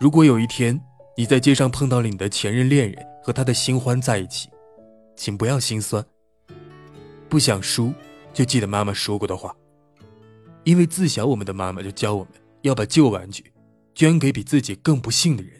如果有一天你在街上碰到了你的前任恋人和他的新欢在一起请不要心酸。不想输就记得妈妈说过的话。因为自小我们的妈妈就教我们要把旧玩具捐给比自己更不幸的人。